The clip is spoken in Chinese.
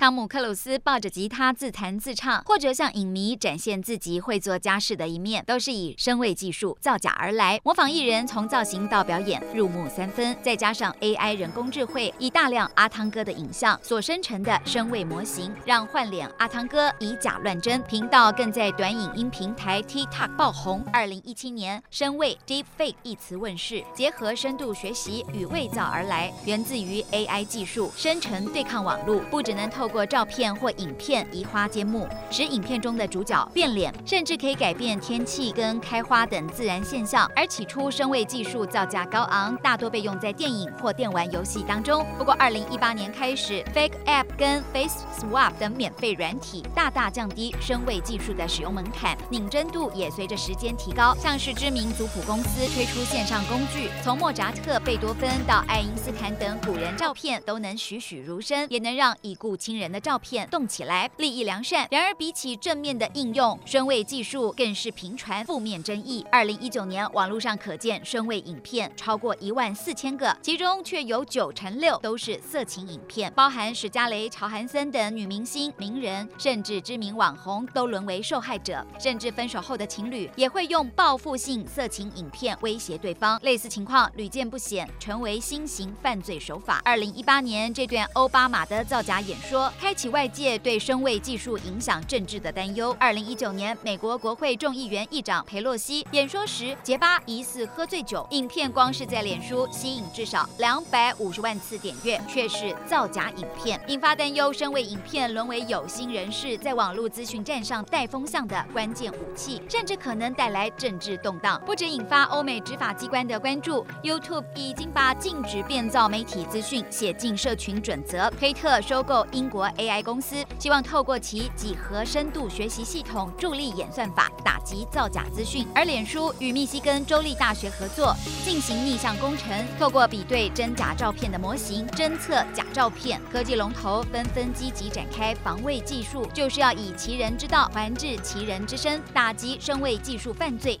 汤姆·克鲁斯抱着吉他自弹自唱，或者向影迷展现自己会做家事的一面，都是以声位技术造假而来。模仿艺人从造型到表演，入木三分。再加上 AI 人工智慧以大量阿汤哥的影像所生成的声位模型，让换脸阿汤哥以假乱真。频道更在短影音平台 TikTok 爆红。二零一七年，声位 Deepfake 一词问世，结合深度学习与伪造而来，源自于 AI 技术生成对抗网络，不只能透。透过照片或影片移花接木，使影片中的主角变脸，甚至可以改变天气跟开花等自然现象。而起初声位技术造价高昂，大多被用在电影或电玩游戏当中。不过，二零一八年开始，Fake App 跟 Face Swap 等免费软体大大降低声位技术的使用门槛，拟真度也随着时间提高。像是知名族谱公司推出线上工具，从莫扎特、贝多芬到爱因斯坦等古人照片都能栩栩如生，也能让已故亲人的照片动起来，利益良善。然而，比起正面的应用，声位技术更是频传负面争议。二零一九年，网络上可见声位影片超过一万四千个，其中却有九成六都是色情影片，包含史嘉蕾·乔韩森等女明星、名人，甚至知名网红都沦为受害者。甚至分手后的情侣也会用报复性色情影片威胁对方。类似情况屡见不鲜，成为新型犯罪手法。二零一八年，这段欧巴马的造假演说。开启外界对声位技术影响政治的担忧。二零一九年，美国国会众议员议长佩洛西演说时，结巴疑似喝醉酒，影片光是在脸书吸引至少两百五十万次点阅，却是造假影片，引发担忧。声位影片沦为有心人士在网络资讯站上带风向的关键武器，甚至可能带来政治动荡。不止引发欧美执法机关的关注，YouTube 已经把禁止变造媒体资讯写进社群准则。推特收购英国。国 AI 公司希望透过其几何深度学习系统助力演算法打击造假资讯，而脸书与密西根州立大学合作进行逆向工程，透过比对真假照片的模型侦测假照片。科技龙头纷纷积极展开防卫技术，就是要以其人之道还治其人之身，打击声位技术犯罪。